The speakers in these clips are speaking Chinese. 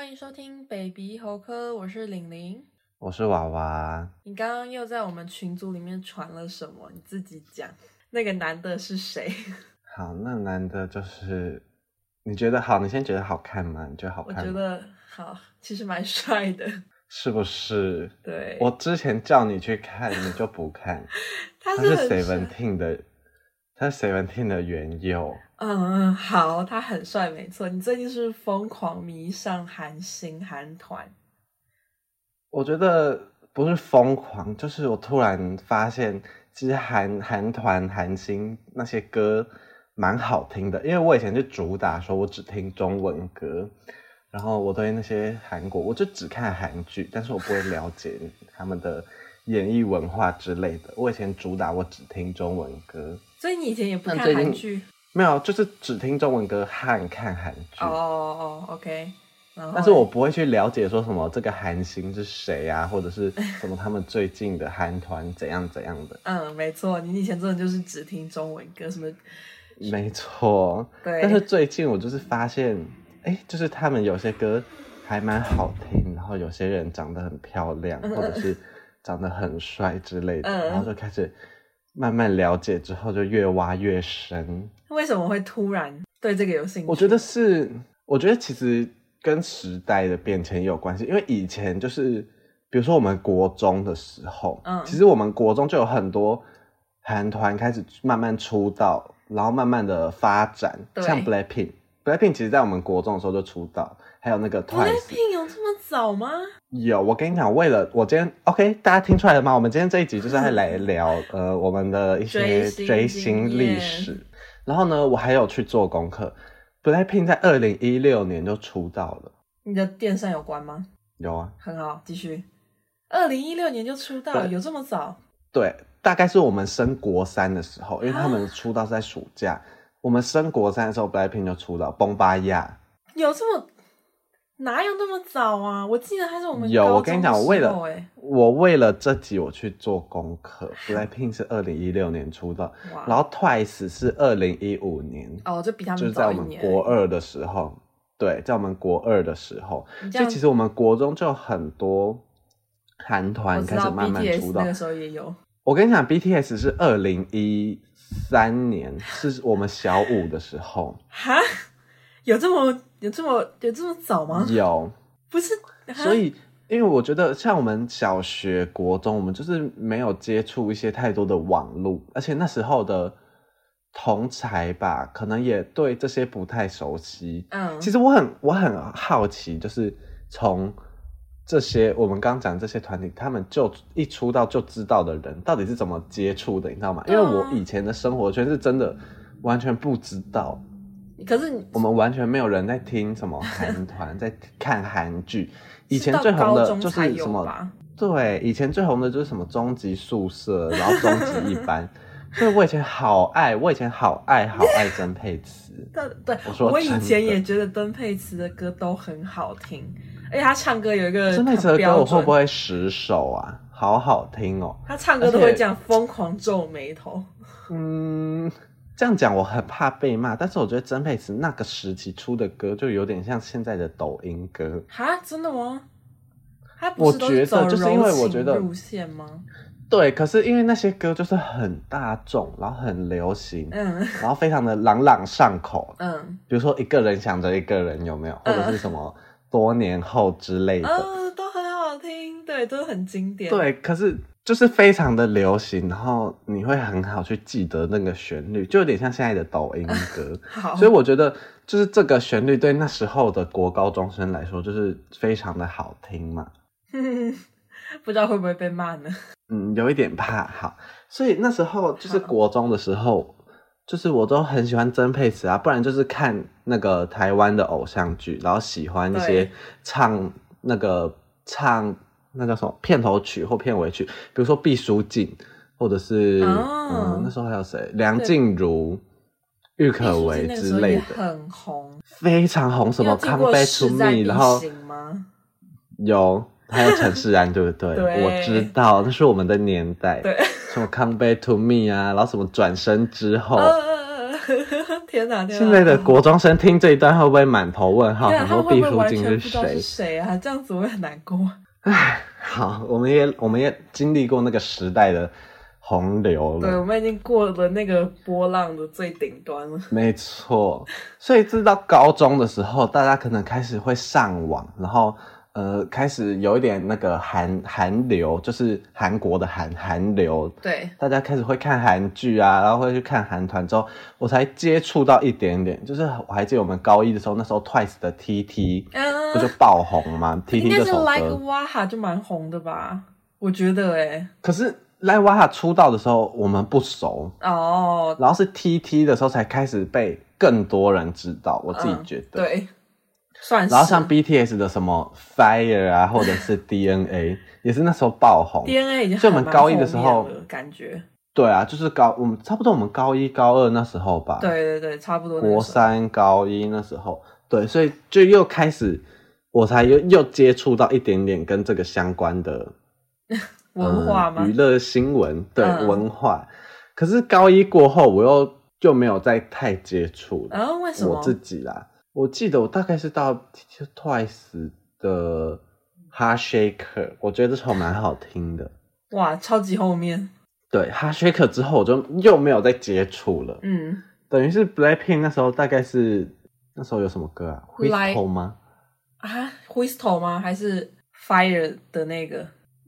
欢迎收听 baby 猴科，我是玲玲，我是娃娃。你刚刚又在我们群组里面传了什么？你自己讲。那个男的是谁？好，那男的就是你觉得好？你先觉得好看吗？你觉得好看吗？我觉得好，其实蛮帅的，是不是？对。我之前叫你去看，你就不看。他是 Seventeen 的，他是 Seventeen 的原佑。嗯，好，他很帅，没错。你最近是疯狂迷上韩星韩团？我觉得不是疯狂，就是我突然发现，其实韩韩团韩星那些歌蛮好听的。因为我以前就主打说我只听中文歌，然后我对那些韩国，我就只看韩剧，但是我不会了解他们的演艺文化之类的。我以前主打我只听中文歌，所以你以前也不看韩剧？没有，就是只听中文歌和看韩剧。哦哦，OK。但是我不会去了解说什么这个韩星是谁啊，或者是什么他们最近的韩团怎样怎样的。嗯，没错，你以前真的就是只听中文歌，什么？没错。对。但是最近我就是发现，哎，就是他们有些歌还蛮好听，然后有些人长得很漂亮，或者是长得很帅之类的，嗯、然后就开始。慢慢了解之后，就越挖越深。为什么会突然对这个有兴趣？我觉得是，我觉得其实跟时代的变迁有关系。因为以前就是，比如说我们国中的时候，嗯，其实我们国中就有很多韩团开始慢慢出道，然后慢慢的发展，像 Blackpink，Blackpink 其实在我们国中的时候就出道。还有那个 Twice 有这么早吗？有，我跟你讲，为了我今天 OK，大家听出来了吗？我们今天这一集就是来来 聊呃我们的一些追星历史。然后呢，我还有去做功课，BLACKPINK 在二零一六年就出道了。你的电扇有关吗？有啊，很好，继续。二零一六年就出道，有这么早？对，大概是我们升国三的时候，因为他们出道是在暑假，啊、我们升国三的时候，BLACKPINK 就出道，崩巴亚有这么。哪有那么早啊？我记得还是我们有。我跟你讲，我为了我为了这集我去做功课。BLACKPINK 是二零一六年出道，然后 Twice 是二零一五年。哦，就比他们就是在我们国二的时候，对，在我们国二的时候，所以其实我们国中就很多韩团开始慢慢出道。那个时候也有。我跟你讲，BTS 是二零一三年，是我们小五的时候。哈？有这么？有这么有这么早吗？有，不是，所以因为我觉得像我们小学、国中，我们就是没有接触一些太多的网络，而且那时候的同才吧，可能也对这些不太熟悉。嗯，其实我很我很好奇，就是从这些我们刚讲这些团体，他们就一出道就知道的人，到底是怎么接触的，你知道吗？因为我以前的生活圈是真的完全不知道。可是我们完全没有人在听什么韩团，在看韩剧。以前最红的就是什么？对，以前最红的就是什么终极宿舍，然后终极一班。所以我以前好爱，我以前好爱好爱曾沛慈。对对，我说我以前也觉得曾沛慈的歌都很好听，而且他唱歌有一个曾沛慈的歌，我会不会十首啊？好好听哦！他唱歌都会这样疯狂皱眉头。嗯。这样讲我很怕被骂，但是我觉得曾沛慈那个时期出的歌就有点像现在的抖音歌。哈，真的吗？我觉得就是因为我觉得路线吗？对，可是因为那些歌就是很大众，然后很流行，嗯，然后非常的朗朗上口，嗯，比如说一个人想着一个人有没有，或者是什么多年后之类的，嗯，都很好听，对，都很经典，对，可是。就是非常的流行，然后你会很好去记得那个旋律，就有点像现在的抖音歌。好，所以我觉得就是这个旋律对那时候的国高中生来说，就是非常的好听嘛。不知道会不会被骂呢？嗯，有一点怕。好，所以那时候就是国中的时候，就是我都很喜欢曾沛慈啊，不然就是看那个台湾的偶像剧，然后喜欢一些唱那个唱。那叫什么片头曲或片尾曲？比如说毕书尽，或者是、哦、嗯，那时候还有谁？梁静茹、郁可唯之类的，很红，非常红。什么 Come Back to Me，然后有，还有陈势安，对不对？对，我知道，那是我们的年代。对，什么 Come Back to Me 啊，然后什么转身之后，天哪！天哪！现在的国中生听这一段会不会满头问号？很多毕书尽是谁？是谁啊？这样子我会很难过。唉，好，我们也我们也经历过那个时代的洪流了。对，我们已经过了那个波浪的最顶端了。没错，所以直到高中的时候，大家可能开始会上网，然后。呃，开始有一点那个韩韩流，就是韩国的韩韩流，对，大家开始会看韩剧啊，然后会去看韩团之后，我才接触到一点点。就是我还记得我们高一的时候，那时候 Twice 的 TT、呃、不就爆红吗？TT 这首歌，应该是 Like Waha 就蛮红的吧？我觉得哎、欸。可是 Like Waha 出道的时候我们不熟哦，然后是 TT 的时候才开始被更多人知道，我自己觉得。嗯、对。算是，然后像 BTS 的什么 Fire 啊，或者是 DNA，也是那时候爆红。DNA 已经就我们高一的时候感觉。对啊，就是高我们差不多我们高一高二那时候吧。对对对，差不多。国三高一那时候，对，所以就又开始，我才又又接触到一点点跟这个相关的 文化吗？娱乐新闻，对、嗯、文化。可是高一过后，我又就没有再太接触了。啊？为什么？我自己啦。我记得我大概是到 Twice 的 Heart Shaker 我觉得这首蛮好听的。哇，超级后面。对 Heart Shaker 之后我就又没有再接触了。嗯，等于是 Blackpink 那时候大概是那时候有什么歌啊？Whistle 吗？啊，Whistle 吗？还是 Fire 的那个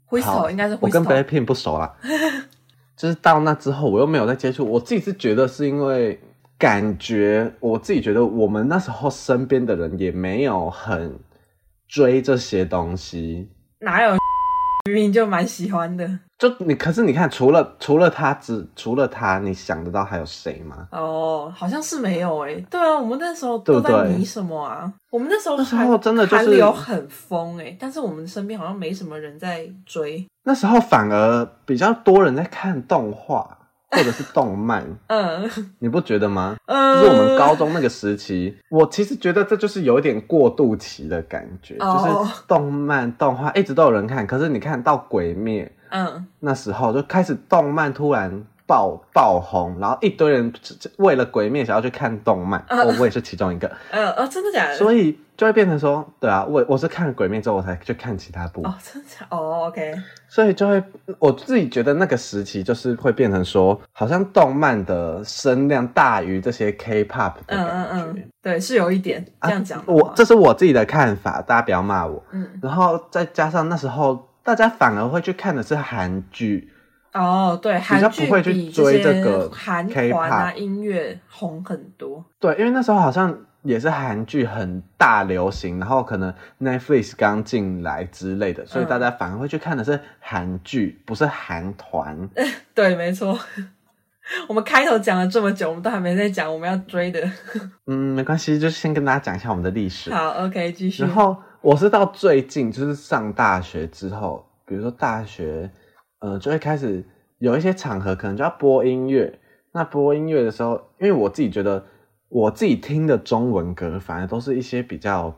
Whistle？应该是 Whistle。我跟 Blackpink 不熟啦。就是到那之后我又没有再接触，我自己是觉得是因为。感觉我自己觉得，我们那时候身边的人也没有很追这些东西。哪有 明明就蛮喜欢的？就你，可是你看，除了除了他，只除了他，你想得到还有谁吗？哦，好像是没有诶、欸。对啊，我们那时候都在迷什么啊？对对，我们那时候那时候真的就是韩流很疯诶、欸，但是我们身边好像没什么人在追。那时候反而比较多人在看动画。或者是动漫，嗯，你不觉得吗？嗯，就是我们高中那个时期，我其实觉得这就是有一点过渡期的感觉，哦、就是动漫动画一直都有人看，可是你看到鬼灭，嗯，那时候就开始动漫突然爆爆红，然后一堆人为了鬼灭想要去看动漫，我、嗯、我也是其中一个，嗯，哦，真的假的？所以。就会变成说，对啊，我我是看《鬼灭》之后，我才去看其他部。哦，真的哦，OK。所以就会，我自己觉得那个时期就是会变成说，好像动漫的声量大于这些 K-pop 的感觉。嗯嗯嗯，对，是有一点这样讲、啊。我这是我自己的看法，大家不要骂我。嗯。然后再加上那时候，大家反而会去看的是韩剧。哦，对，韩剧比较不会去追这个韩团啊音乐红很多。对，因为那时候好像。也是韩剧很大流行，然后可能 Netflix 刚进来之类的，所以大家反而会去看的是韩剧，不是韩团。对，没错。我们开头讲了这么久，我们都还没在讲我们要追的。嗯，没关系，就先跟大家讲一下我们的历史。好，OK，继续。然后我是到最近，就是上大学之后，比如说大学，呃，就会开始有一些场合可能就要播音乐。那播音乐的时候，因为我自己觉得。我自己听的中文歌，反而都是一些比较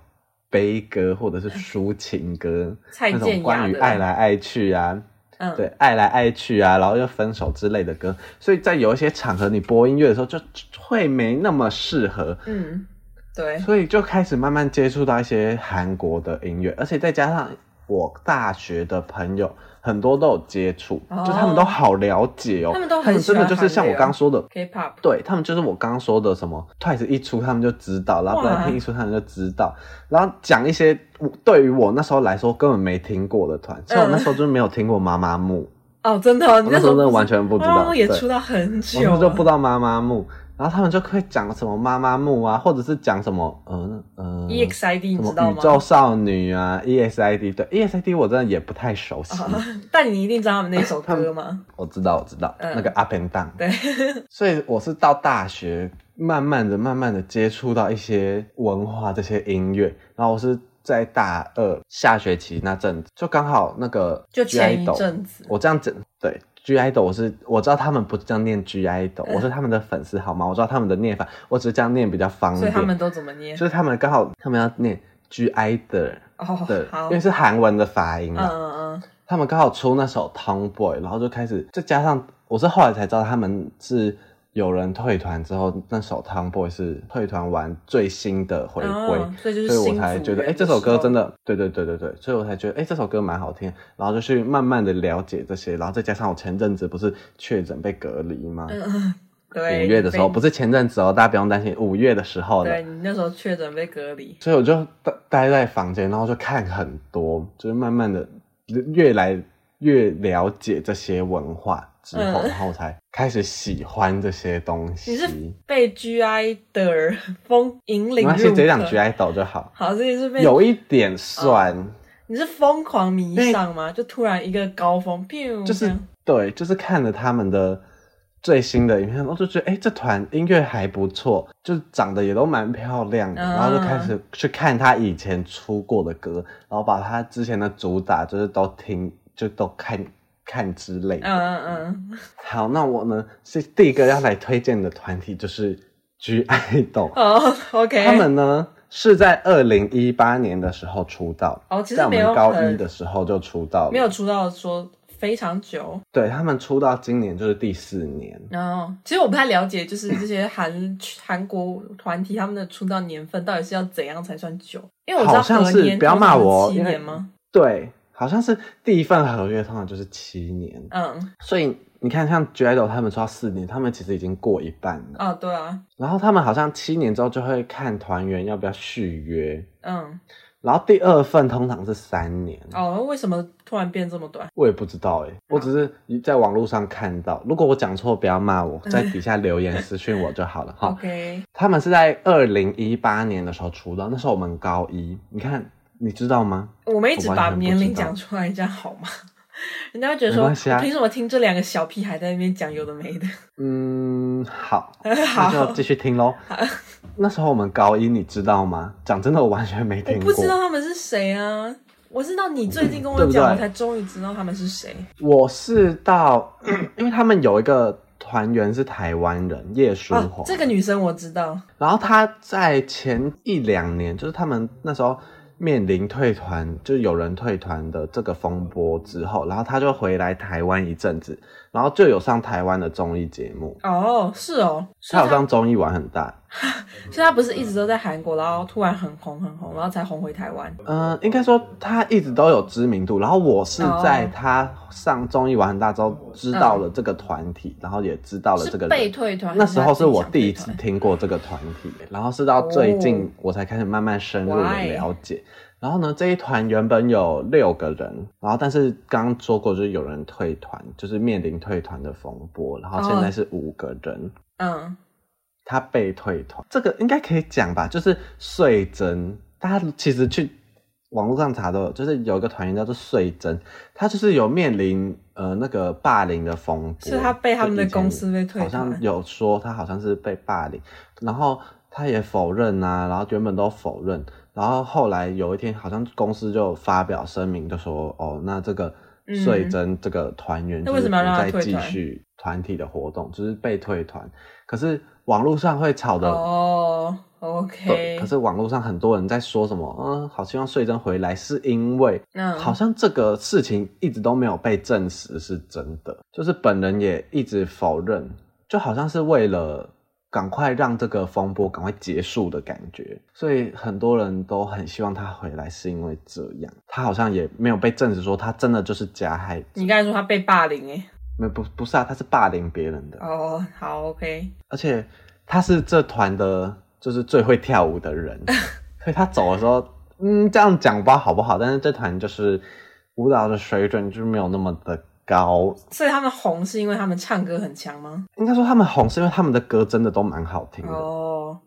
悲歌或者是抒情歌，那种关于爱来爱去啊，嗯，对，爱来爱去啊，然后又分手之类的歌，所以在有一些场合你播音乐的时候，就会没那么适合，嗯，对，所以就开始慢慢接触到一些韩国的音乐，而且再加上我大学的朋友。很多都有接触，oh, 就他们都好了解哦、喔。他们都很真的就是像我刚刚说的 K-pop，对他们就是我刚刚说的什么 Twice 一出他们就知道，然后 Blackpink 一出他们就知道，然后讲一些对于我那时候来说根本没听过的团，像我那时候就没有听过妈妈木。哦，真的，你那时候真的完全不知道，妈妈木也出道很久，我就不知道妈妈木。然后他们就会讲什么妈妈木啊，或者是讲什么嗯嗯 EXID 你知道吗？宇宙少女啊 EXID 对 EXID 我真的也不太熟悉，哦、但你一定知道他们那首歌吗？我知道我知道、嗯、那个 Up and Down 对，所以我是到大学慢慢的慢慢的接触到一些文化这些音乐，然后我是在大二下学期那阵子就刚好那个就前一阵子。我这样子对。G IDOL 我是我知道他们不是这样念 G IDOL，我是他们的粉丝好吗？我知道他们的念法，我只是这样念比较方便。所以他们都怎么念？就是他们刚好他们要念 G IDOL 哦，对，因为是韩文的发音嘛。嗯嗯嗯。他们刚好出那首 Tomboy，然后就开始，再加上我是后来才知道他们是有人退团之后，那首 Tomboy 是退团完最新的回归，哦，所以就是所以我才觉得，哎、欸，这首歌真的，对对对对对，所以我才觉得，哎、欸，这首歌蛮好听，然后就去慢慢的了解这些，然后再加上我前阵子不是确诊被隔离吗？嗯，对，五月的时候不是前阵子哦，大家不用担心，五月的时候，对，你那时候确诊被隔离，所以我就待待在房间，然后就看很多，就是慢慢的越来越了解这些文化。之后，然后才开始喜欢这些东西。你是被 G I 的风引领入？那先直接讲 G I 抖就好。好，这也是被有一点算。哦、你是疯狂迷上吗？就突然一个高峰，就是对，就是看了他们的最新的影片，我就觉得，哎、欸，这团音乐还不错，就长得也都蛮漂亮的，嗯、然后就开始去看他以前出过的歌，然后把他之前的主打就是都听，就都看。看之类的，嗯嗯嗯。好，那我呢是第一个要来推荐的团体就是 (G)I-DLE。哦，OK。他们呢是在二零一八年的时候出道，哦，其实没有在我们高一的时候就出道了，没有出道说非常久。对，他们出道今年就是第四年。哦，其实我不太了解，就是这些韩 韩国团体他们的出道年份到底是要怎样才算久？因为我知道好像是不要骂我，七年吗？对。好像是第一份合约通常就是七年，嗯，所以你看像 (G)I-DLE 他们出道四年，他们其实已经过一半了，啊、哦，对啊，然后他们好像七年之后就会看团员要不要续约，嗯，然后第二份通常是三年，哦，为什么突然变这么短？我也不知道哎，我只是在网络上看到，如果我讲错不要骂我，在底下留言私讯我就好了。哈。OK，他们是在二零一八年的时候出道，那时候我们高一，你看。你知道吗？我们一直把年龄讲出来，这样好吗？人家会觉得说，凭、啊、什么听这两个小屁孩在那边讲有的没的？嗯，好，好，那就继续听喽。那时候我们高一，你知道吗？讲真的，我完全没听过。我不知道他们是谁啊！我知道你最近跟我讲，我才终于知道他们是谁。我是到，因为他们有一个团员是台湾人，叶舒华、哦。这个女生我知道。然后她在前一两年，就是他们那时候。面临退团，就有人退团的这个风波之后，然后他就回来台湾一阵子，然后就有上台湾的综艺节目。哦，是哦，他有上综艺玩很大。所以他不是一直都在韩国，然后突然很红很红，然后才红回台湾。嗯、呃，应该说他一直都有知名度，然后我是在他上综艺玩很大之后知道了这个团体，嗯、然后也知道了这个人被退团。那时候是我第一次听过这个团体，然后是到最近我才开始慢慢深入的了解。Oh. 然后呢，这一团原本有六个人，然后但是刚刚说过就是有人退团，就是面临退团的风波，然后现在是五个人。嗯。Oh. 他被退团，这个应该可以讲吧？就是穗珍，大家其实去网络上查都有，就是有一个团员叫做穗珍，他就是有面临呃那个霸凌的风波，是他被他们的公司被退团，好像有说他好像是被霸凌，然后他也否认啊，然后原本都否认，然后后来有一天好像公司就发表声明，就说哦，那这个穗珍这个团员就是不再继续团体的活动，就是被退团，可是。网络上会吵的哦。对，可是网络上很多人在说什么，嗯，好希望穗珍回来，是因为，嗯，好像这个事情一直都没有被证实是真的，就是本人也一直否认，就好像是为了赶快让这个风波赶快结束的感觉，所以很多人都很希望他回来，是因为这样，他好像也没有被证实说他真的就是加害。你刚才说他被霸凌诶？没不不是啊，他是霸凌别人的哦。Oh, 好，OK。而且他是这团的，就是最会跳舞的人，所以他走的时候，嗯，这样讲不知道好不好？但是这团就是舞蹈的水准就是没有那么的高。所以他们红是因为他们唱歌很强吗？应该说他们红是因为他们的歌真的都蛮好听的。哦，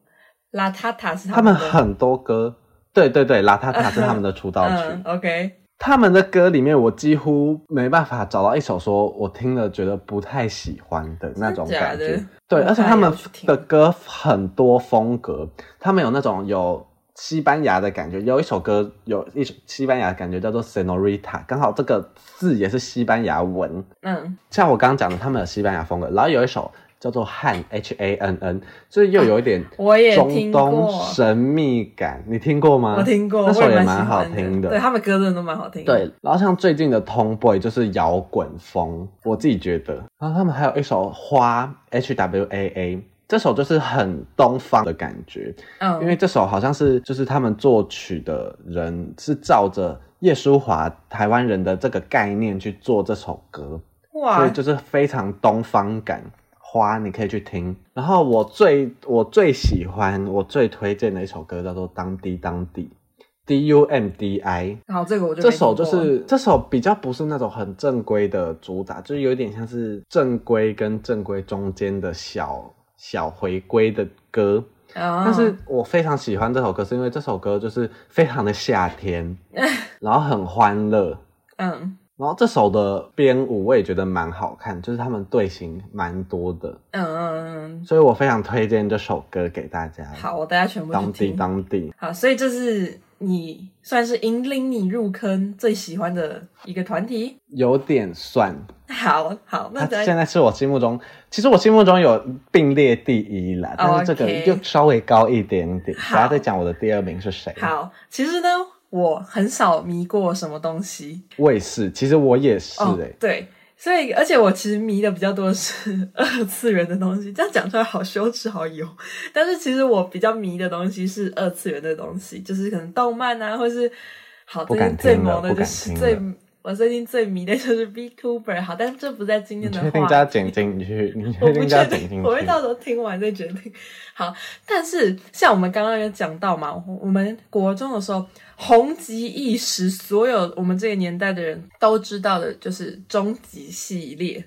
邋遢遢是他们很多歌，对对对，邋遢遢是他们的出道曲。嗯、OK。他们的歌里面，我几乎没办法找到一首说我听了觉得不太喜欢的那种感觉。对，而且他们的歌很多风格，他们有那种有西班牙的感觉，有一首歌有一首西班牙的感觉叫做 Senorita，刚好这个字也是西班牙文。嗯，像我刚刚讲的，他们有西班牙风格，然后有一首叫做汉 H A N N，所以又有一点中东神秘感。你听过吗？我听过，那首也蛮蛮好听的。对，他们歌真的都蛮好听的。对，然后像最近的 Tomboy 就是摇滚风，我自己觉得。然后他们还有一首花 H W A A，这首就是很东方的感觉。嗯，因为这首好像是就是他们作曲的人是照着叶舒华台湾人的这个概念去做这首歌。哇，所以就是非常东方感。花，你可以去听。然后我最我最喜欢我最推荐的一首歌叫做《当滴当滴》，D U M D I。然后，这个我就这首就是这首比较不是那种很正规的主打，就是有点像是正规跟正规中间的小小回归的歌。Oh. 但是我非常喜欢这首歌，是因为这首歌就是非常的夏天，然后很欢乐。嗯。然后这首的编舞我也觉得蛮好看，就是他们队形蛮多的，嗯嗯嗯，所以我非常推荐这首歌给大家。好，我大家全部。当地当地。好，所以这是你算是引领你入坑最喜欢的一个团体，有点算。好好，那他现在是我心目中，其实我心目中有并列第一啦，但是这个又稍微高一点点。大家在讲我的第二名是谁？好，其实呢。我很少迷过什么东西，我也是，其实我也是哎、欸，oh, 对，所以而且我其实迷的比较多的是二次元的东西，这样讲出来好羞耻，好油。但是其实我比较迷的东西是二次元的东西，就是可能动漫啊，或是好最近最萌的就是最。我最近最迷的就是 VTuber，好，但是这不在今天的话题。你确定加剪进去？你确定加剪进去？我会到时候听完再决定。好，但是像我们刚刚有讲到嘛，我们国中的时候红极一时，所有我们这个年代的人都知道的就是终极系列。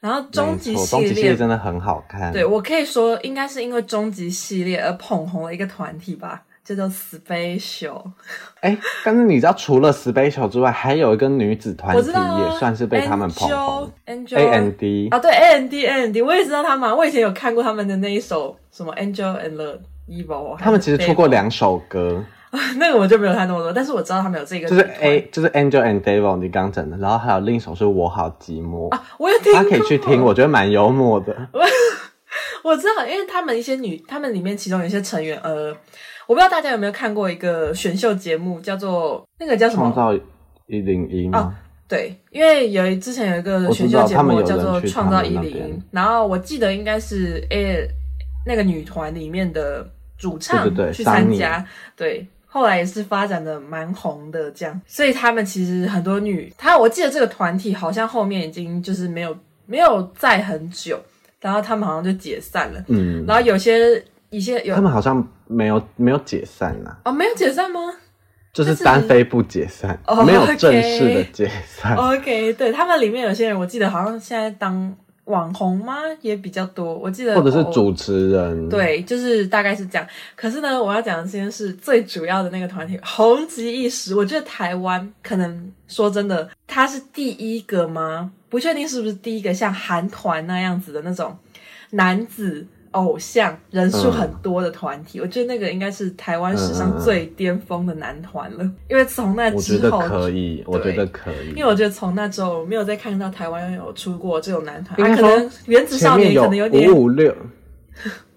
然后终极系列，系列真的很好看。对，我可以说，应该是因为终极系列而捧红了一个团体吧。叫做 Special，哎、欸，但是你知道，除了 Special 之外，还有一个女子团体也算是被他们捧红，Angel A N D 啊，对 A N D A N D，我也知道他们，我以前有看过他们的那一首什么 Angel and the Evil，他们其实出过两首歌，那个我就没有看那么多，但是我知道他们有这个，就是 A 就是 Angel and Devil，你刚讲的，然后还有另一首是我好寂寞啊，我有听过，大家可以去听，我觉得蛮幽默的，我知道，因为他们一些女，他们里面其中有一些成员，呃。我不知道大家有没有看过一个选秀节目，叫做那个叫什么？创造一零一吗？哦，对，因为有一之前有一个选秀节目叫做创造一零一，然后我记得应该是 A 那个女团里面的主唱去参加，对，对，对，后来也是发展的蛮红的这样，所以他们其实很多女，他我记得这个团体好像后面已经就是没有没有在很久，然后他们好像就解散了，嗯，然后有些。一些有，他们好像没有没有解散呐。哦，没有解散吗？就是单飞不解散，没有正式的解散。OK，对，他们里面有些人，我记得好像现在当网红吗？也比较多。我记得或者是主持人，对，就是大概是这样。可是呢，我要讲的先是最主要的那个团体红极一时。我觉得台湾可能说真的，他是第一个吗？不确定是不是第一个像韩团那样子的那种男子。偶像人数很多的团体，嗯，我觉得那个应该是台湾史上最巅峰的男团了，嗯。因为从那之后，我觉得可以，我觉得可以。因为我觉得从那之后没有再看到台湾有出过这种男团，啊，可能原子少年可能有点五五六，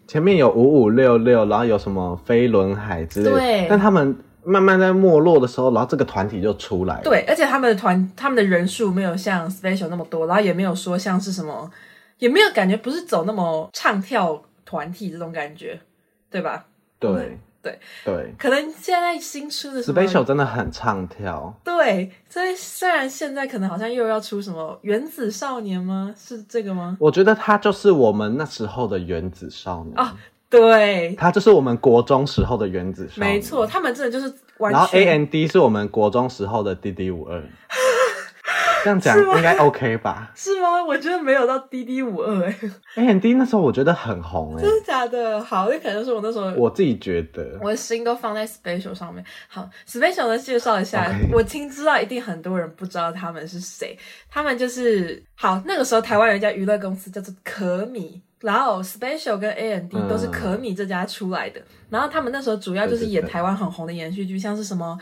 前面有五五六六，然后有什么飞轮海之类的，对。但他们慢慢在没落的时候，然后这个团体就出来了。对，而且他们的团，他们的人数没有像 Special 那么多，然后也没有说像是什么，也没有感觉不是走那么唱跳。团体这种感觉，对吧？对、嗯、对对，可能现在新出的 Special 真的很唱跳。对，所以虽然现在可能好像又要出什么原子少年吗？是这个吗？我觉得他就是我们那时候的原子少年啊，对，他就是我们国中时候的原子少年。没错，他们真的就是完全。然后 A N D 是我们国中时候的 D D 五二。这样讲应该 OK 吧？是吗？我觉得没有到 D D 五二哎。A N D 那时候我觉得很红哎、欸，真的假的？好，那可能是我那时候我自己觉得，我的心都放在 Special 上面。好，Special 的介绍一下，okay. 我听知道一定很多人不知道他们是谁。他们就是好，那个时候台湾有一家娱乐公司叫做可米，然后 Special 跟 A N D 都是可米这家出来的、嗯。然后他们那时候主要就是演台湾很红的延续剧，像是什么。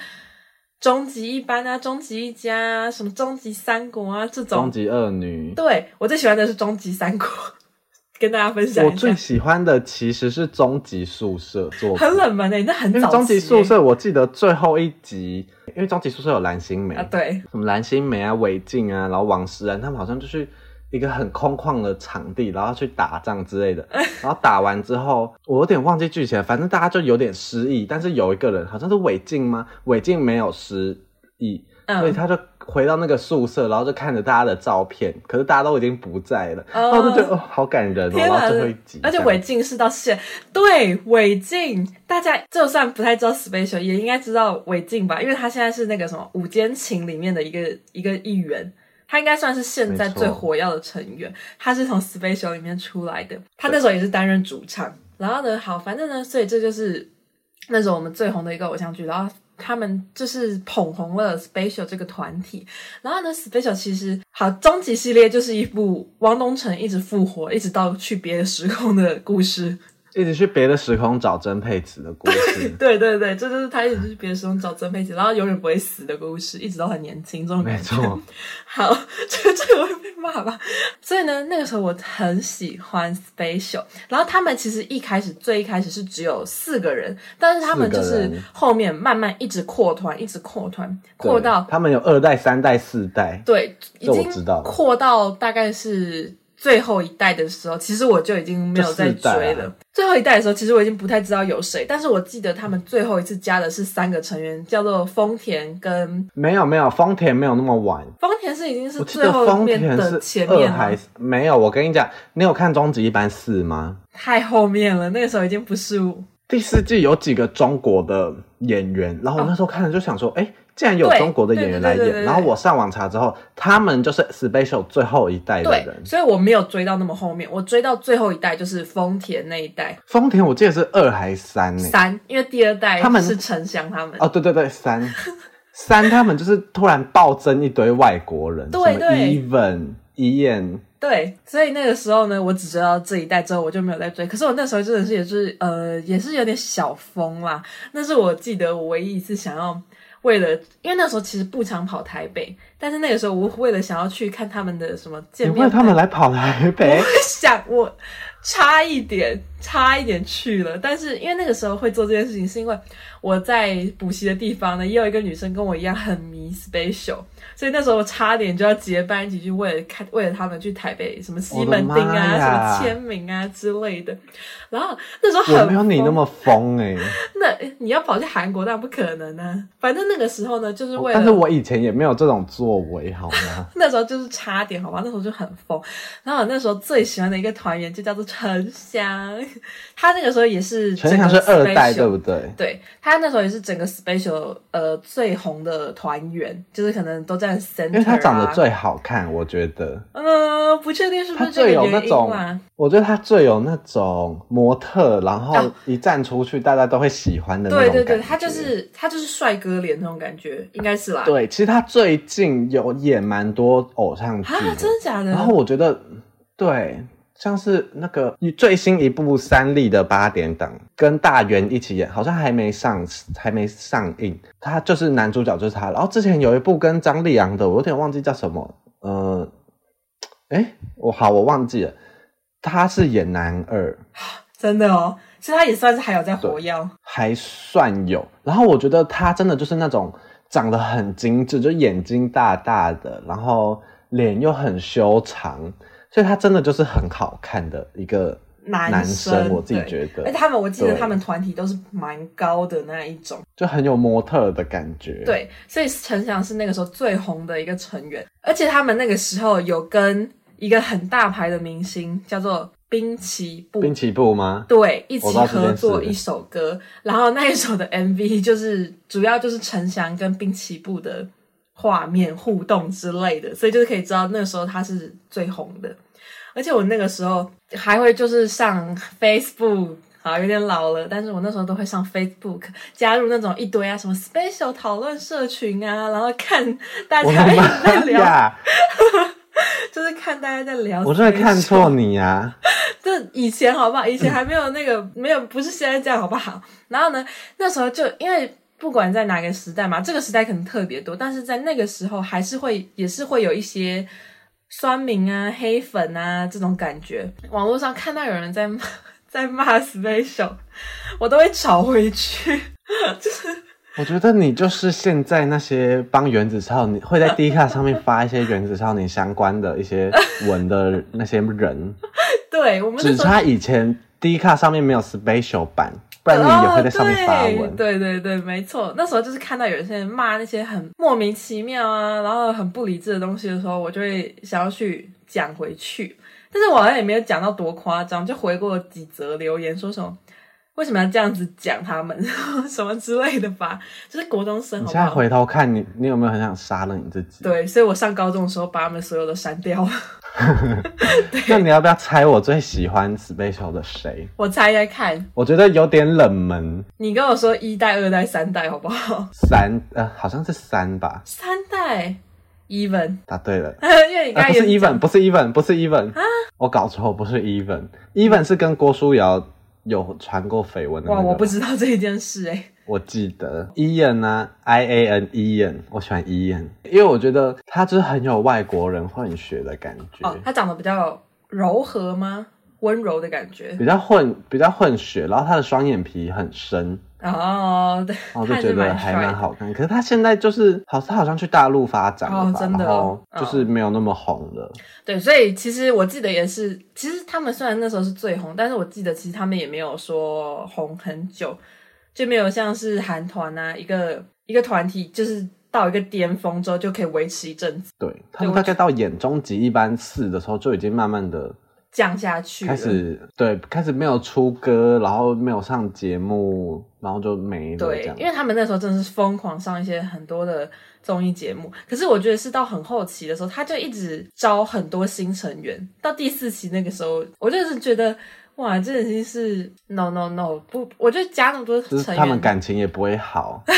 终极一班啊，终极一家啊，什么终极三国啊，这种。终极二女。对，我最喜欢的是终极三国，跟大家分享一下。我最喜欢的其实是终极宿舍做，很冷门诶、欸，那很早。因为终极宿舍，我记得最后一集，因为终极宿舍有蓝心湄啊，对，什么蓝心湄啊、韦静啊，然后王诗安，他们好像就是一个很空旷的场地，然后去打仗之类的。然后打完之后，我有点忘记剧情，反正大家就有点失忆。但是有一个人好像是韦静吗？韦静没有失忆，嗯、所以他就。回到那个宿舍，然后就看着大家的照片，可是大家都已经不在了，呃、然后就觉得哦，好感人哦。然后最后一集，而且韦静是到现对韦静，大家就算不太知道 Special，也应该知道韦静吧？因为他现在是那个什么午间情里面的一个一个议员，他应该算是现在最火药的成员。他是从 Special 里面出来的，他那时候也是担任主唱。然后呢，好，反正呢，所以这就是那时候我们最红的一个偶像剧，然后。他们就是捧红了 Special 这个团体，然后呢，Special 其实好终极系列就是一部汪东城一直复活，一直到去别的时空的故事。一直去别的时空找曾沛慈的故事，对对对，这就是他一直去别的时空找曾沛慈，然后永远不会死的故事，一直都很年轻，这种感觉。没错。好，这个这个会被骂吧？所以呢，那个时候我很喜欢 Special，然后他们其实一开始最一开始是只有四个人，但是他们就是后面慢慢一直扩团，一直扩团，扩到他们有二代、三代、四代，对，已经扩到大概是。最后一代的时候，其实我就已经没有再追了。啊、最后一代的时候，其实我已经不太知道有谁，但是我记得他们最后一次加的是三个成员，叫做丰田跟没有没有丰田没有那么晚，丰田是已经是最后面的前面还没有。我跟你讲，你有看终极一班四吗？太后面了，那个时候已经不是第四季有几个中国的演员，然后我那时候看了就想说，哎、哦。竟然有中国的演员来演，然后我上网查之后，他们就是 Special 最后一代的人，所以我没有追到那么后面，我追到最后一代就是丰田那一代。丰田我记得是二还是三呢？三，因为第二代他们是陈翔他们。哦，对对对，三 三他们就是突然暴增一堆外国人，对对，Even、Ian，对，所以那个时候呢，我只知道这一代之后，我就没有再追。可是我那时候真的是也是呃，也是有点小疯啦。那是我记得我唯一一次想要。为了，因为那时候其实不常跑台北，但是那个时候我为了想要去看他们的什么见面，为他们来跑台北，我想我差一点，差一点去了，但是因为那个时候会做这件事情，是因为我在补习的地方呢，也有一个女生跟我一样很迷 Special。所以那时候我差点就要结伴一起去，为了看，为了他们去台北什么西门町啊，什么签名啊之类的。然后那时候很我没有你那么疯哎、欸。那你要跑去韩国，那不可能啊。反正那个时候呢，就是为了。但是我以前也没有这种作为，好吗？那时候就是差点，好吧？那时候就很疯。然后我那时候最喜欢的一个团员就叫做陈翔，他那个时候也是陈翔是二代，对不对？对，他那时候也是整个 Special 呃最红的团员，就是可能都在 Scent。因为他长得最好看，我觉得。嗯，不确定是不是这个原因。他最有那种，我觉得他最有那种模特，然后一站出去，大家都会喜欢的那种。对对对，他就是他就是帅哥脸那种感觉，应该是啦。对，其实他最近有演蛮多偶像剧，真的假的？然后我觉得，对。像是那个最新一部三立的八点档，跟大元一起演，好像还没上，还没上映。他就是男主角，就是他。然后之前有一部跟张立昂的，我有点忘记叫什么。呃，哎，我好，我忘记了。他是演男二，真的哦。其实他也算是还有在活跃，还算有。然后我觉得他真的就是那种长得很精致，就眼睛大大的，然后脸又很修长。所以他真的就是很好看的一个男生，男生我自己觉得。而且他们，我记得他们团体都是蛮高的那一种，就很有模特的感觉。对，所以陈翔是那个时候最红的一个成员，而且他们那个时候有跟一个很大牌的明星叫做滨崎步。滨崎步吗？对，一起合作一首歌，然后那一首的 MV 就是主要就是陈翔跟滨崎步的画面互动之类的，所以就是可以知道那个时候他是最红的。而且我那个时候还会就是上 Facebook，好有点老了，但是我那时候都会上 Facebook，加入那种一堆啊什么 Special 讨论社群啊，然后看大家在聊，就是看大家在聊。我真的看错你啊！这以前好不好？以前还没有那个、嗯、没有，不是现在这样好不好？然后呢，那时候就因为不管在哪个时代嘛，这个时代可能特别多，但是在那个时候还是会也是会有一些。酸民啊、黑粉啊这种感觉。网络上看到有人在骂 在骂 Special，我都会吵回去，就是。我觉得你就是现在那些帮原子少年会在 D 卡上面发一些原子少年相关的一些文的那些人，对，我们只差以前 D 卡上面没有 special 版，不然你也会在上面发文。哦、对，对对对，没错，那时候就是看到有些人骂那些很莫名其妙啊，然后很不理智的东西的时候，我就会想要去讲回去，但是我好像也没有讲到多夸张，就回过几则留言，说什么。为什么要这样子讲他们 什么之类的吧？就是国中生好不好。你现在回头看你，你有没有很想杀了你自己？对，所以我上高中的时候把他们所有的删掉了。那你要不要猜我最喜欢 Special 的谁？我猜猜看。我觉得有点冷门。你跟我说一代、二代、三代好不好？三呃，好像是三吧。三代 Even 答对了，因为你刚才、呃、不是 Even，不是 Even，不是 Even 啊！我搞错，不是 Even，Even 是跟郭书瑶。有传过绯闻的哇，我不知道这一件事哎。我记得 Ian 呢，I A N Ian，我喜欢 Ian，因为我觉得他就是很有外国人混血的感觉。哦，他长得比较柔和吗？温柔的感觉。比较混，比较混血，然后他的双眼皮很深。哦，对，我就觉得还蛮好看。可是他现在就是好，他好像去大陆发展了吧，哦，真的，然后就是没有那么红了。对，所以其实我记得也是，其实他们虽然那时候是最红，但是我记得其实他们也没有说红很久，就没有像是韩团啊，一个一个团体就是到一个巅峰之后就可以维持一阵子。对，他们大概到演终极一班四的时候就已经慢慢的。降下去，开始对，开始没有出歌，然后没有上节目，然后就没了。对，因为他们那时候真的是疯狂上一些很多的综艺节目。可是我觉得是到很后期的时候，他就一直招很多新成员。到第四期那个时候，我就是觉得哇，这已经是 no no no 不，我就加那么多成员，他们感情也不会好。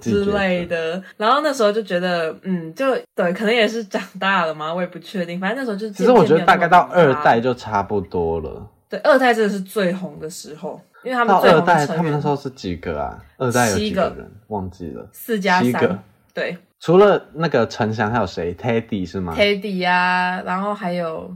之类的，然后那时候就觉得，嗯，就对，可能也是长大了嘛，我也不确定。反正那时候就其实我觉得大概到二代就差不多了。对，二代真的是最红的时候，因为他们到二代他们那时候是几个啊？二代有几个人？忘记了，四加三。七个。对，除了那个陈翔，还有谁？Teddy 是吗？Teddy 啊，然后还有。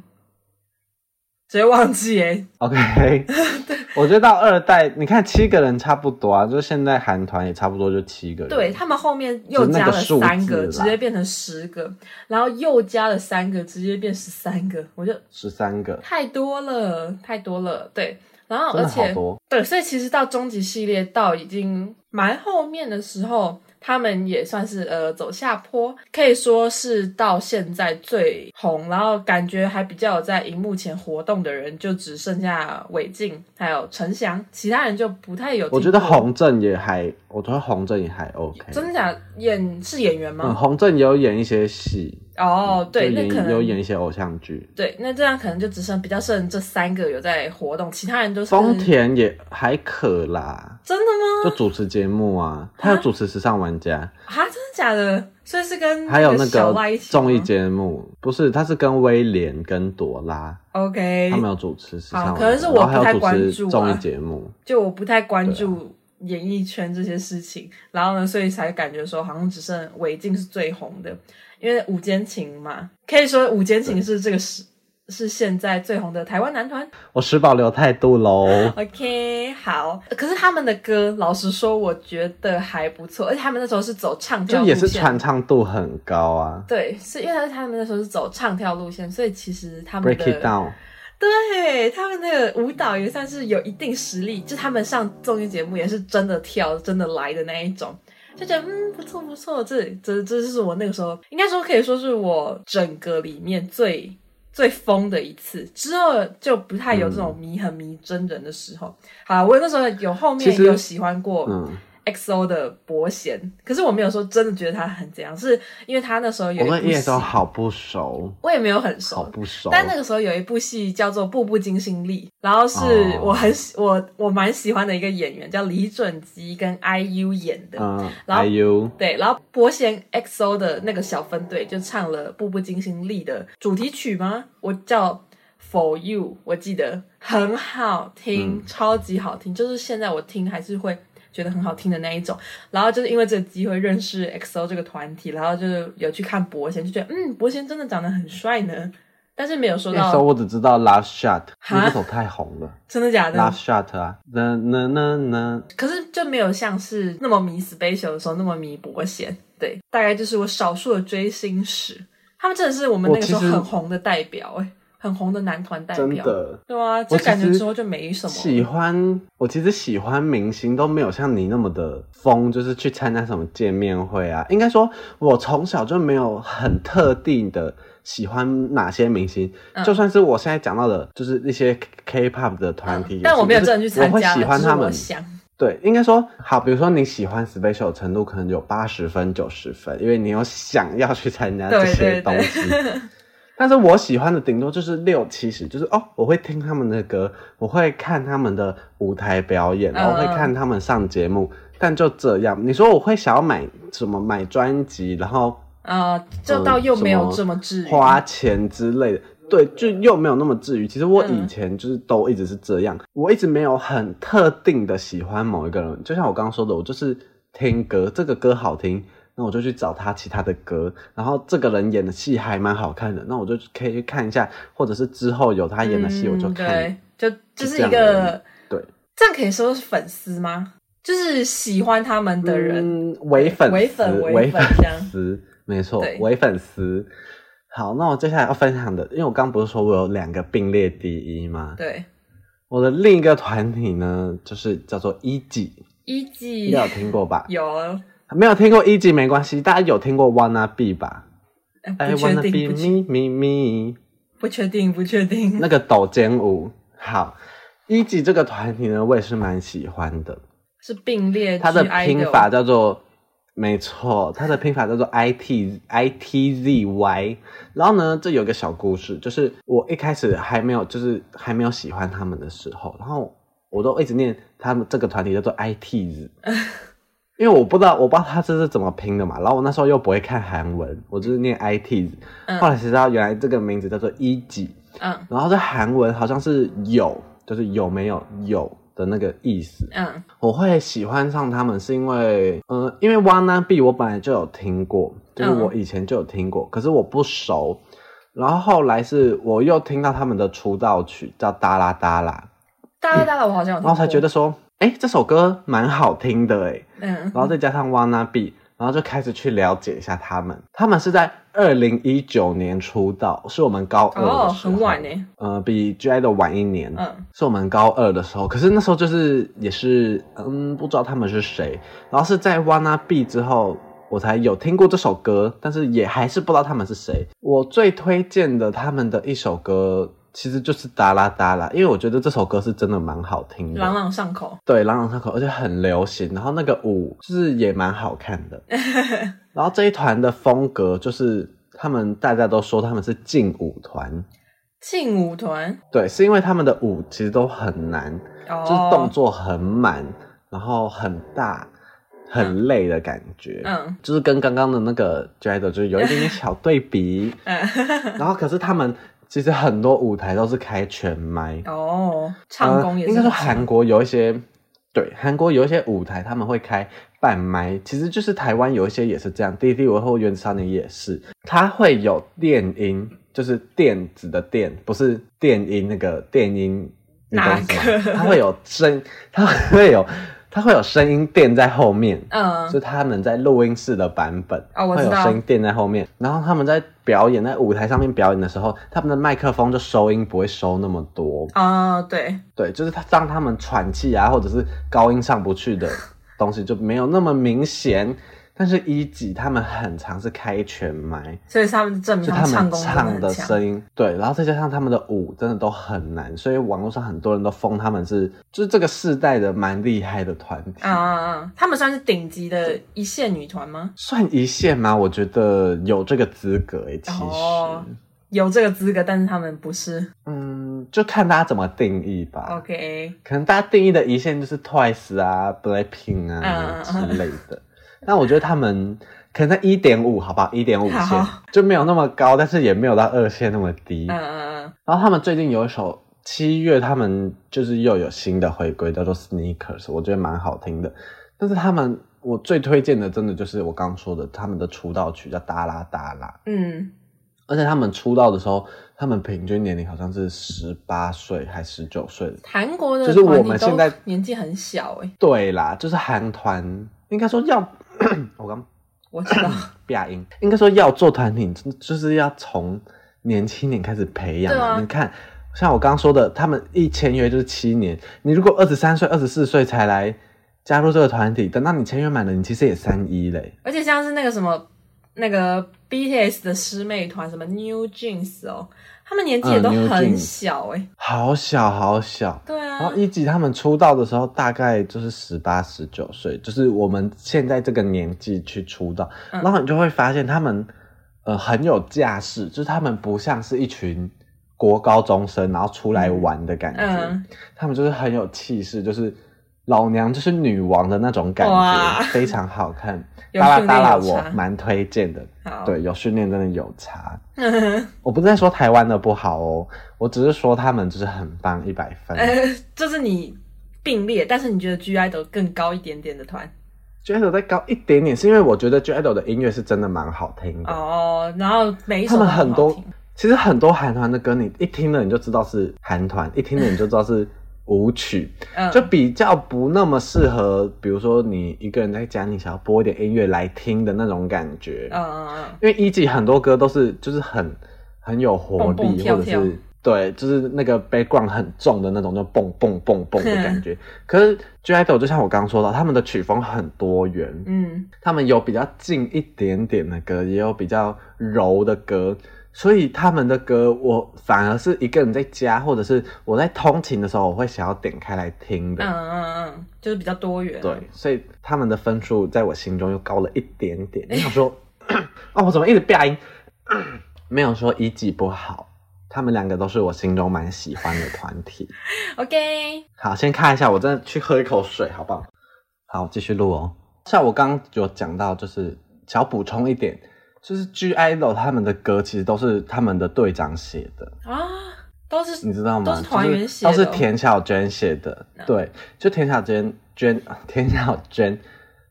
直接忘记哎，OK，对，我觉得到二代，你看七个人差不多啊，就是现在韩团也差不多就七个人，对他们后面又加了三个，直接变成十个，然后又加了三个，直接变十三个，我就十三个，太多了，太多了，对，然后而且对，所以其实到终极系列到已经蛮后面的时候。他们也算是呃走下坡，可以说是到现在最红，然后感觉还比较有在荧幕前活动的人，就只剩下韦静还有陈翔，其他人就不太有。我觉得洪震也还，我觉得洪震也还 OK。真的假的？演是演员吗？嗯，洪震也有演一些戏。哦，对，那可能有演一些偶像剧。对，那这样可能就只剩比较剩这三个有在活动，其他人都是。丰田也还可啦。真的吗？就主持节目啊，他有主持《时尚玩家》啊，真的假的？所以是跟还有那个综艺节目，不是，他是跟威廉跟朵拉。OK，他没有主持《时尚》，可能是我不太关注综艺节目，就我不太关注演艺圈这些事情，然后呢，所以才感觉说好像只剩韦静是最红的。因为五坚情嘛，可以说五坚情是这个是是现在最红的台湾男团。我持保留态度喽。OK，好。可是他们的歌，老实说，我觉得还不错。而且他们那时候是走唱跳路线，就也是传唱度很高啊。对，是因为他们那时候是走唱跳路线，所以其实他们的 Break it down，对他们那个舞蹈也算是有一定实力。就他们上综艺节目也是真的跳，真的来的那一种。就觉得嗯不错不错，这这这就是我那个时候应该说可以说是我整个里面最最疯的一次，之后就不太有这种迷很迷真人的时候。嗯、好，我那时候有后面有喜欢过。XO 的伯贤，可是我没有说真的觉得他很怎样，是因为他那时候有一部戏，我跟 EXO 好不熟，我也没有很熟，好不熟。但那个时候有一部戏叫做《步步惊心力》，然后是我很喜、oh. 我我蛮喜欢的一个演员叫李准基跟 IU 演的，嗯、uh,，然后 IU 对，然后伯贤 XO 的那个小分队就唱了《步步惊心力》的主题曲吗？我叫 For You，我记得很好听，嗯、超级好听，就是现在我听还是会。觉得很好听的那一种。然后就是因为这个机会认识 XO 这个团体，然后就是有去看伯贤，就觉得嗯，伯贤真的长得很帅呢。但是没有说到。那时候我只知道 Last Shot，那首太红了。真的假的？Last Shot 啊，那那那那。可是就没有像是那么迷 SPECIAL 的时候那么迷伯贤。对，大概就是我少数的追星史。他们真的是我们那个时候很红的代表，哎，很红的男团代表。真的。对啊，就感觉之后就没什么。喜欢我其实喜欢明星都没有像你那么的疯，就是去参加什么见面会啊。应该说，我从小就没有很特定的。喜欢哪些明星？嗯、就算是我现在讲到的，就是那些 K-pop 的团体、嗯，但我没有真的去参加。我会喜欢他们。对，应该说好，比如说你喜欢 SPECIAL 程度可能有八十分、九十分，因为你有想要去参加这些东西。对对对但是我喜欢的顶多就是六七十，就是哦，我会听他们的歌，我会看他们的舞台表演，然后会看他们上节目，嗯、但就这样。你说我会想要买什么？买专辑，然后。啊，这倒又没有这么至于、嗯、花钱之类的，对，就又没有那么至于。其实我以前就是都一直是这样，嗯、我一直没有很特定的喜欢某一个人。就像我刚刚说的，我就是听歌，这个歌好听，那我就去找他其他的歌。然后这个人演的戏还蛮好看的，那我就可以去看一下，或者是之后有他演的戏，我就看。对，就就是一个对，这样可以说是粉丝吗？就是喜欢他们的人，伪、嗯、粉丝，伪粉，伪粉这样。没错，伪粉丝。好，那我接下来要分享的，因为我刚不是说我有两个并列第一吗？对，我的另一个团体呢，就是叫做 E.G。E.G，你有听过吧？有。没有听过一级没关系，大家有听过 Wanna Be 吧？哎，不确定，不确定，me me me。不确定，不确定。那个抖肩舞，好一级这个团体呢，我也是蛮喜欢的。是并列，它的拼法叫做。没错，它的拼法叫做 I T I T Z Y。然后呢，这有个小故事，就是我一开始还没有，就是还没有喜欢他们的时候，然后我都一直念他们这个团体叫做 I T Z，因为我不知道，我不知道他这是怎么拼的嘛。然后我那时候又不会看韩文，我就是念 I T。后来才知道原来这个名字叫做 E.G。嗯，然后在韩文好像是有，就是有没有有。的那个意思，嗯，我会喜欢上他们是因为，呃，因为 Wanna Be 我本来就有听过，就是我以前就有听过，嗯、可是我不熟，然后后来是我又听到他们的出道曲叫《哒啦哒啦》，哒啦哒啦，我好像有听过，然后才觉得说，哎，这首歌蛮好听的，哎，嗯，然后再加上 Wanna Be。然后就开始去了解一下他们，他们是在二零一九年出道，是我们高二的时候，哦，很晚呢，呃，比 G-idle 晚一年，嗯，是我们高二的时候。可是那时候就是也是，嗯，不知道他们是谁。然后是在 Wanna Be 之后，我才有听过这首歌，但是也还是不知道他们是谁。我最推荐的他们的一首歌。其实就是哒啦哒啦，因为我觉得这首歌是真的蛮好听的，朗朗上口。对，朗朗上口，而且很流行。然后那个舞就是也蛮好看的。然后这一团的风格就是他们大家都说他们是劲舞团。劲舞团？对，是因为他们的舞其实都很难，哦、就是动作很满，然后很大，很累的感觉。嗯，就是跟刚刚的那个 Jade 就是有一点点小对比。嗯，然后可是他们。其实很多舞台都是开全麦哦，唱功也是、呃。应该说韩国有一些，对，韩国有一些舞台他们会开半麦，其实就是台湾有一些也是这样。D D 我或原子少年也是，它会有电音，就是电子的电，不是电音那个电音，你懂吗？它会有声，它会有。它会有声音垫在后面，嗯，是他们在录音室的版本，哦，我知道，会有声音垫在后面。然后他们在表演，在舞台上面表演的时候，他们的麦克风就收音不会收那么多，啊、哦，对，对，就是他让他们喘气啊，或者是高音上不去的东西就没有那么明显。但是一级他们很常是开全麦，所以他们证明他们唱功唱的声音对，然后再加上他们的舞真的都很难，所以网络上很多人都封他们是就是这个世代的蛮厉害的团体啊啊啊！他们算是顶级的一线女团吗？算一线吗？我觉得有这个资格诶，其实、哦、有这个资格，但是他们不是，嗯，就看大家怎么定义吧。OK，可能大家定义的一线就是 Twice 啊、Blackpink 啊、啊之类的。那我觉得他们可能在一点五，好不好？一点五线就没有那么高，但是也没有到二线那么低。嗯嗯嗯。然后他们最近有一首七月，他们就是又有新的回归，叫做《Sneakers》，我觉得蛮好听的。但是他们我最推荐的，真的就是我刚刚说的，他们的出道曲叫《哒啦哒啦》。嗯，而且他们出道的时候，他们平均年龄好像是十八岁还十九岁。韩国的就是我们现在年纪很小哎。对啦，就是韩团，应该说要 我刚我知道，变音，应该说要做团体，就是要从年轻点开始培养。啊、你看。像我刚刚说的，他们一签约就是七年。你如果二十三岁、二十四岁才来加入这个团体，等到你签约满了，你其实也三一嘞。而且像是那个什么那个 BTS 的师妹团，什么 New Jeans 哦，他们年纪也都很小哎、嗯，好小好小。对啊。然后一级他们出道的时候大概就是十八、十九岁，就是我们现在这个年纪去出道，嗯、然后你就会发现他们呃很有架势，就是他们不像是一群。国高中生，然后出来玩的感觉，嗯、他们就是很有气势，就是老娘就是女王的那种感觉，非常好看。哒啦哒啦，我蛮推荐的。对，有训练真的有差。我不是在说台湾的不好哦，我只是说他们就是很棒，一百分。呃，就是你并列，但是你觉得 (G)I-DLE 更高一点点的团？(G)I-DLE 再高一点点，是因为我觉得 (G)I-DLE 的音乐是真的蛮好听的哦。然后每一首他们很多。其实很多韩团的歌，你一听了你就知道是韩团，一听了你就知道是舞曲，嗯、就比较不那么适合，比如说你一个人在家，你想要播一点音乐来听的那种感觉。嗯嗯嗯。因为一季很多歌都是就是很很有活力，蹦蹦跳跳或者是对，就是那个 background 很重的那种，就蹦蹦蹦蹦的感觉。嗯、可是 (G)I-DLE 就像我刚刚说到，他们的曲风很多元，嗯，他们有比较近一点点的歌，也有比较柔的歌。所以他们的歌，我反而是一个人在家，或者是我在通勤的时候，我会想要点开来听的。嗯嗯嗯，就是比较多元。对，所以他们的分数在我心中又高了一点点。你想说，哦，我怎么一直变音？没有说一季不好，他们两个都是我心中蛮喜欢的团体。OK，好，先看一下，我真的去喝一口水，好不好？好，继续录哦。像我刚刚有讲到，就是想要补充一点。就是 (G)I-DLE 他们的歌其实都是他们的队长写的啊，都是你知道吗？都是团员写的，都是田小娟写的。对，就田小娟娟，田小娟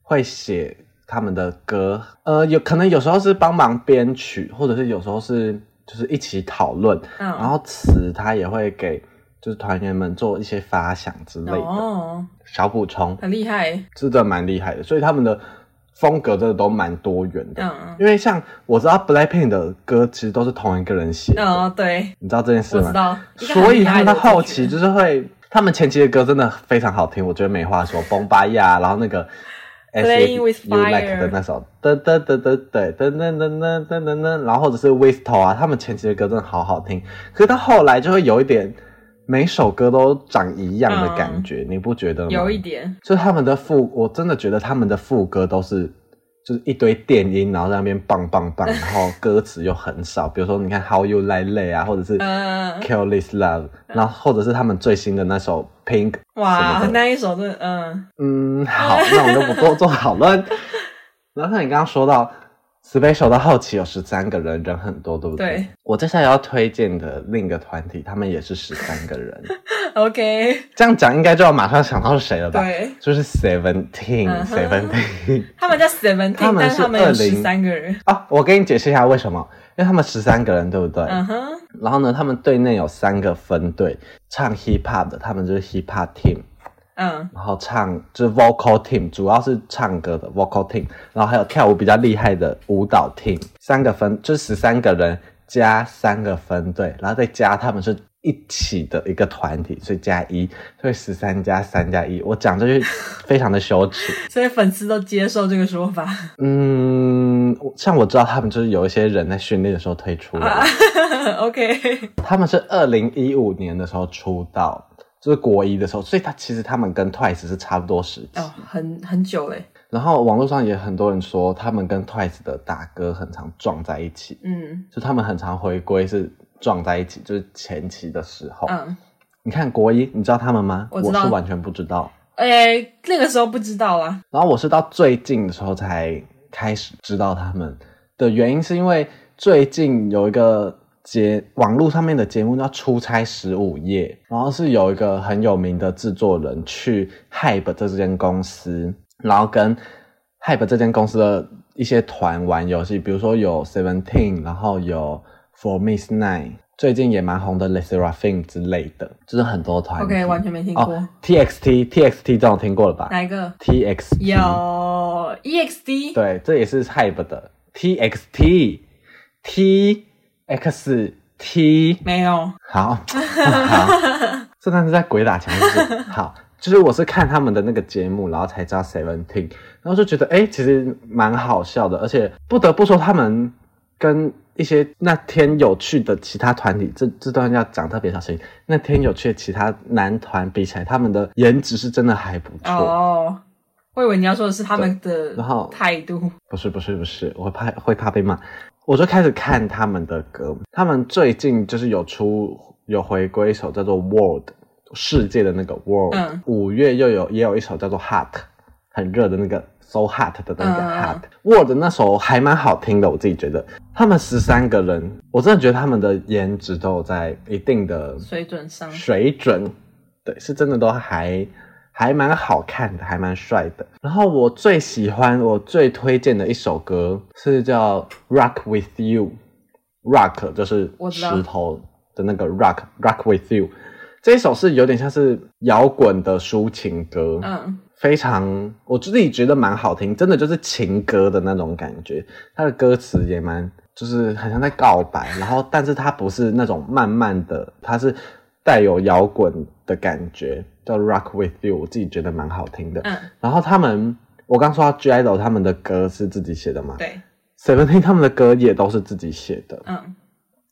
会写他们的歌，呃，有可能有时候是帮忙编曲，或者是有时候是就是一起讨论，嗯，oh. 然后词他也会给就是团员们做一些发想之类的。哦，oh. 小补充，很厉害，真的蛮厉害的，所以他们的。风格真的都蛮多元的，嗯，因为像我知道 Blackpink 的歌其实都是同一个人写的，哦，对，你知道这件事吗？知道，所以他们的后期就是会，他们前期的歌真的非常好听，我觉得没话说，崩巴呀，然后那个 Playing with You Like 的那首，噔噔噔噔对，噔噔噔噔噔噔噔，然后或者是 Whistle 啊，他们前期的歌真的好好听，可是到后来就会有一点。每首歌都长一样的感觉，嗯、你不觉得吗？有一点，就是他们的副，我真的觉得他们的副歌都是就是一堆电音，然后在那边棒棒棒，然后歌词又很少。比如说，你看 How You Like That 啊，或者是 Kill This Love，、嗯、然后或者是他们最新的那首 Pink。哇，那一首真的，嗯嗯，好，那我们就不多做讨论。然后像你刚刚说到。SPECIAL 的后期有十三个人，人很多，对不对？对。我接下来要推荐的另一个团体，他们也是十三个人。OK。这样讲应该就要马上想到是谁了吧？对，就是 Seventeen，Seventeen。Uh huh. 他们叫 Seventeen，他们是二零十三个人啊。我给你解释一下为什么，因为他们十三个人，对不对？嗯哼、uh。Huh. 然后呢，他们队内有三个分队，唱 Hip Hop 的，他们就是 Hip Hop Team。嗯，然后唱就是 vocal team，主要是唱歌的 vocal team，然后还有跳舞比较厉害的舞蹈 team，三个分就是十三个人加三个分队，然后再加他们是一起的一个团体，所以加一，所以十三加三加一，我讲这句非常的羞耻，所以粉丝都接受这个说法。嗯，像我知道他们就是有一些人在训练的时候退出了。啊、OK，他们是二零一五年的时候出道。就是国一的时候，所以他其实他们跟 Twice 是差不多时期，哦，很很久嘞。然后网络上也很多人说，他们跟 Twice 的大哥很常撞在一起，嗯，就他们很常回归是撞在一起，就是前期的时候。嗯，你看国一，你知道他们吗？我，我是完全不知道。哎、欸，那个时候不知道啊。然后我是到最近的时候才开始知道他们的原因，是因为最近有一个。节网络上面的节目叫《出差十五夜》，然后是有一个很有名的制作人去 Hype 这间公司然后跟 Hype 这间公司的一些团玩游戏，比如说有 Seventeen，然后有 For Miss Nine，最近也蛮红的 l e s s e r a f i n 之类的，就是很多团。OK，完全没听过。哦、TXT，TXT 这种听过了吧？哪一个？TXT 有 EXD。对，这也是 Hype 的 TXT，TXT 没有。好，好，这段是在鬼打墙是不是？好。就是我是看他们的那个节目，然后才知道 Seventeen，然后就觉得哎、欸，其实蛮好笑的，而且不得不说，他们跟一些那天有趣的其他团体，这这段要讲特别小心。那天有趣的其他男团比起来，他们的颜值是真的还不错。哦，我以为你要说的是他们的然后态度。不是不是不是，我会怕会怕被骂。我就开始看他们的歌，他们最近就是有出有回归一首叫做 World。世界的那个 world，五、嗯、月又有也有一首叫做 hot，很热的那个 so hot 的那个 hot、嗯、world 那首还蛮好听的，我自己觉得。他们十三个人，我真的觉得他们的颜值都有在一定的水准上，水准，对，是真的都还还蛮好看的，还蛮帅的。然后我最喜欢，我最推荐的一首歌是叫 Rock with You，Rock 就是石头的那个 Rock，Rock with You。这一首是有点像是摇滚的抒情歌，嗯，非常我自己觉得蛮好听，真的就是情歌的那种感觉。它的歌词也蛮，就是很像在告白，然后但是它不是那种慢慢的，它是带有摇滚的感觉，叫 Rock with You，我自己觉得蛮好听的。嗯，然后他们，我刚说到 G-idle 他们的歌是自己写的吗？对，Seventeen 他们的歌也都是自己写的。嗯。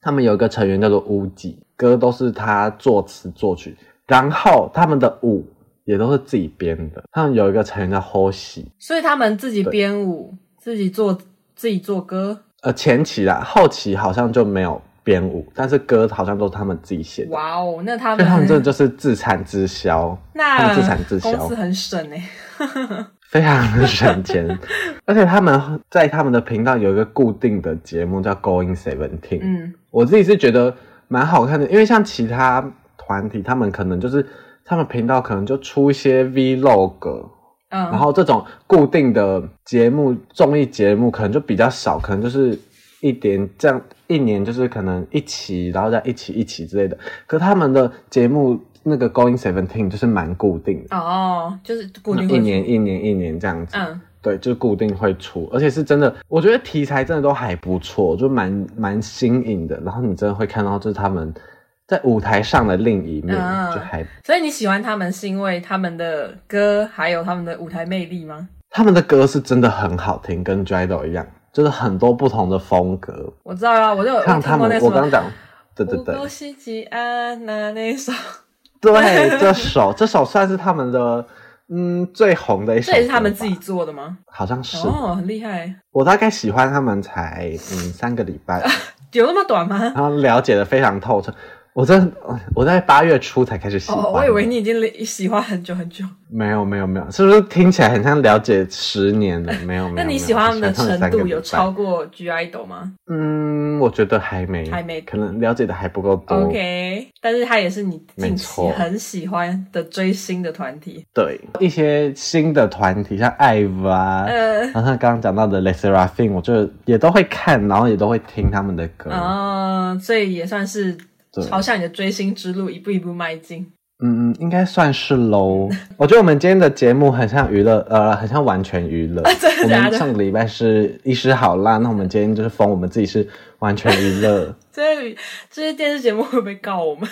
他们有一个成员叫做乌吉，歌都是他作词作曲，然后他们的舞也都是自己编的。他们有一个成员叫 Hoshi，所以他们自己编舞，自己做自己做歌。呃，前期啦，后期好像就没有编舞，但是歌好像都是他们自己写的。哇哦，那他们，他们真的就是自产自销，那他们自产自销，公司很省哎。非常的省钱，而且他们在他们的频道有一个固定的节目叫 Going Seventeen。嗯，我自己是觉得蛮好看的，因为像其他团体，他们可能就是他们频道可能就出一些 Vlog，嗯，然后这种固定的节目综艺节目可能就比较少，可能就是一点这样一年就是可能一期，然后再一期一期之类的。可他们的节目。那个 Going Seventeen 就是蛮固定的哦，就是固定一年一年一年这样子，嗯，对，就是固定会出，而且是真的，我觉得题材真的都还不错，就蛮蛮新颖的。然后你真的会看到，就是他们在舞台上的另一面，嗯、就还。所以你喜欢他们是因为他们的歌，还有他们的舞台魅力吗？他们的歌是真的很好听，跟 G-idle 一样，就是很多不同的风格。我知道啊，我就有像他们，我刚刚讲，对对对，西吉安那那一首。对，这首这首算是他们的嗯最红的一首。这也是他们自己做的吗？好像是哦，很厉害。我大概喜欢他们才嗯三个礼拜，有那么短吗？然后了解的非常透彻。我在我在八月初才开始喜欢。哦，我以为你已经喜欢很久很久。没有没有没有，是不是听起来很像了解十年了？没有没有。那你喜欢他们的程度有超过 G-idle 吗？嗯，我觉得还没，还没，可能了解的还不够多。OK，但是他也是你近期很喜欢的追星的团体。对，一些新的团体像 IVE 啊，呃，然后他刚刚讲到的 Le Sserafim，我就也都会看，然后也都会听他们的歌。哦，所以也算是。朝向你的追星之路一步一步迈进。嗯嗯，应该算是喽。我觉得我们今天的节目很像娱乐，呃，很像完全娱乐。真的假的？我们上个礼拜是一时好烂，那我们今天就是封我们自己是完全娱乐。这些这些电视节目会不会告我们？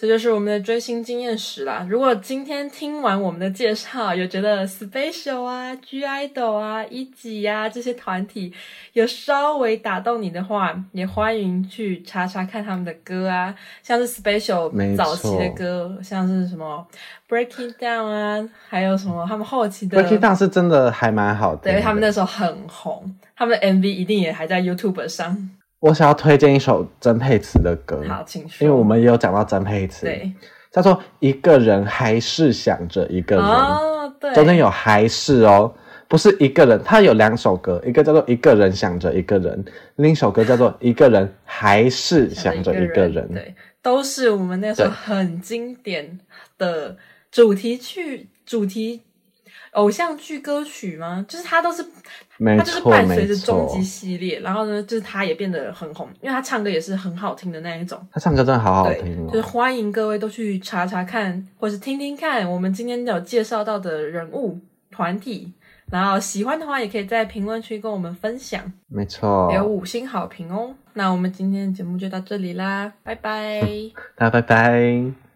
这就是我们的追星经验史啦。如果今天听完我们的介绍，有觉得 SPECIAL 啊、G-idle 啊、一级啊这些团体有稍微打动你的话，也欢迎去查查看他们的歌啊，像是 SPECIAL 早期的歌，像是什么 Breaking Down 啊，还有什么他们后期的 Breaking Down 是真的还蛮好的，对，他们那时候很红，他们的 MV 一定也还在 YouTube 上。我想要推荐一首曾沛慈的歌，好，请说。因为我们也有讲到曾沛慈，对，叫做《一个人还是想着一个人》，哦，对，中间有还是哦，不是一个人，他有两首歌，一个叫做《一个人想着一个人》，另一首歌叫做《一个人还是想着一个人》，对，都是我们那首很经典的主题曲，主题。偶像剧歌曲吗？就是他都是，没错，他就是伴随着终极系列，然后呢，就是他也变得很红，因为他唱歌也是很好听的那一种。他唱歌真的好好听哦。就是欢迎各位都去查查看，或是听听看我们今天有介绍到的人物团体，然后喜欢的话也可以在评论区跟我们分享。没错，有五星好评哦。那我们今天的节目就到这里啦，拜拜，大家拜拜。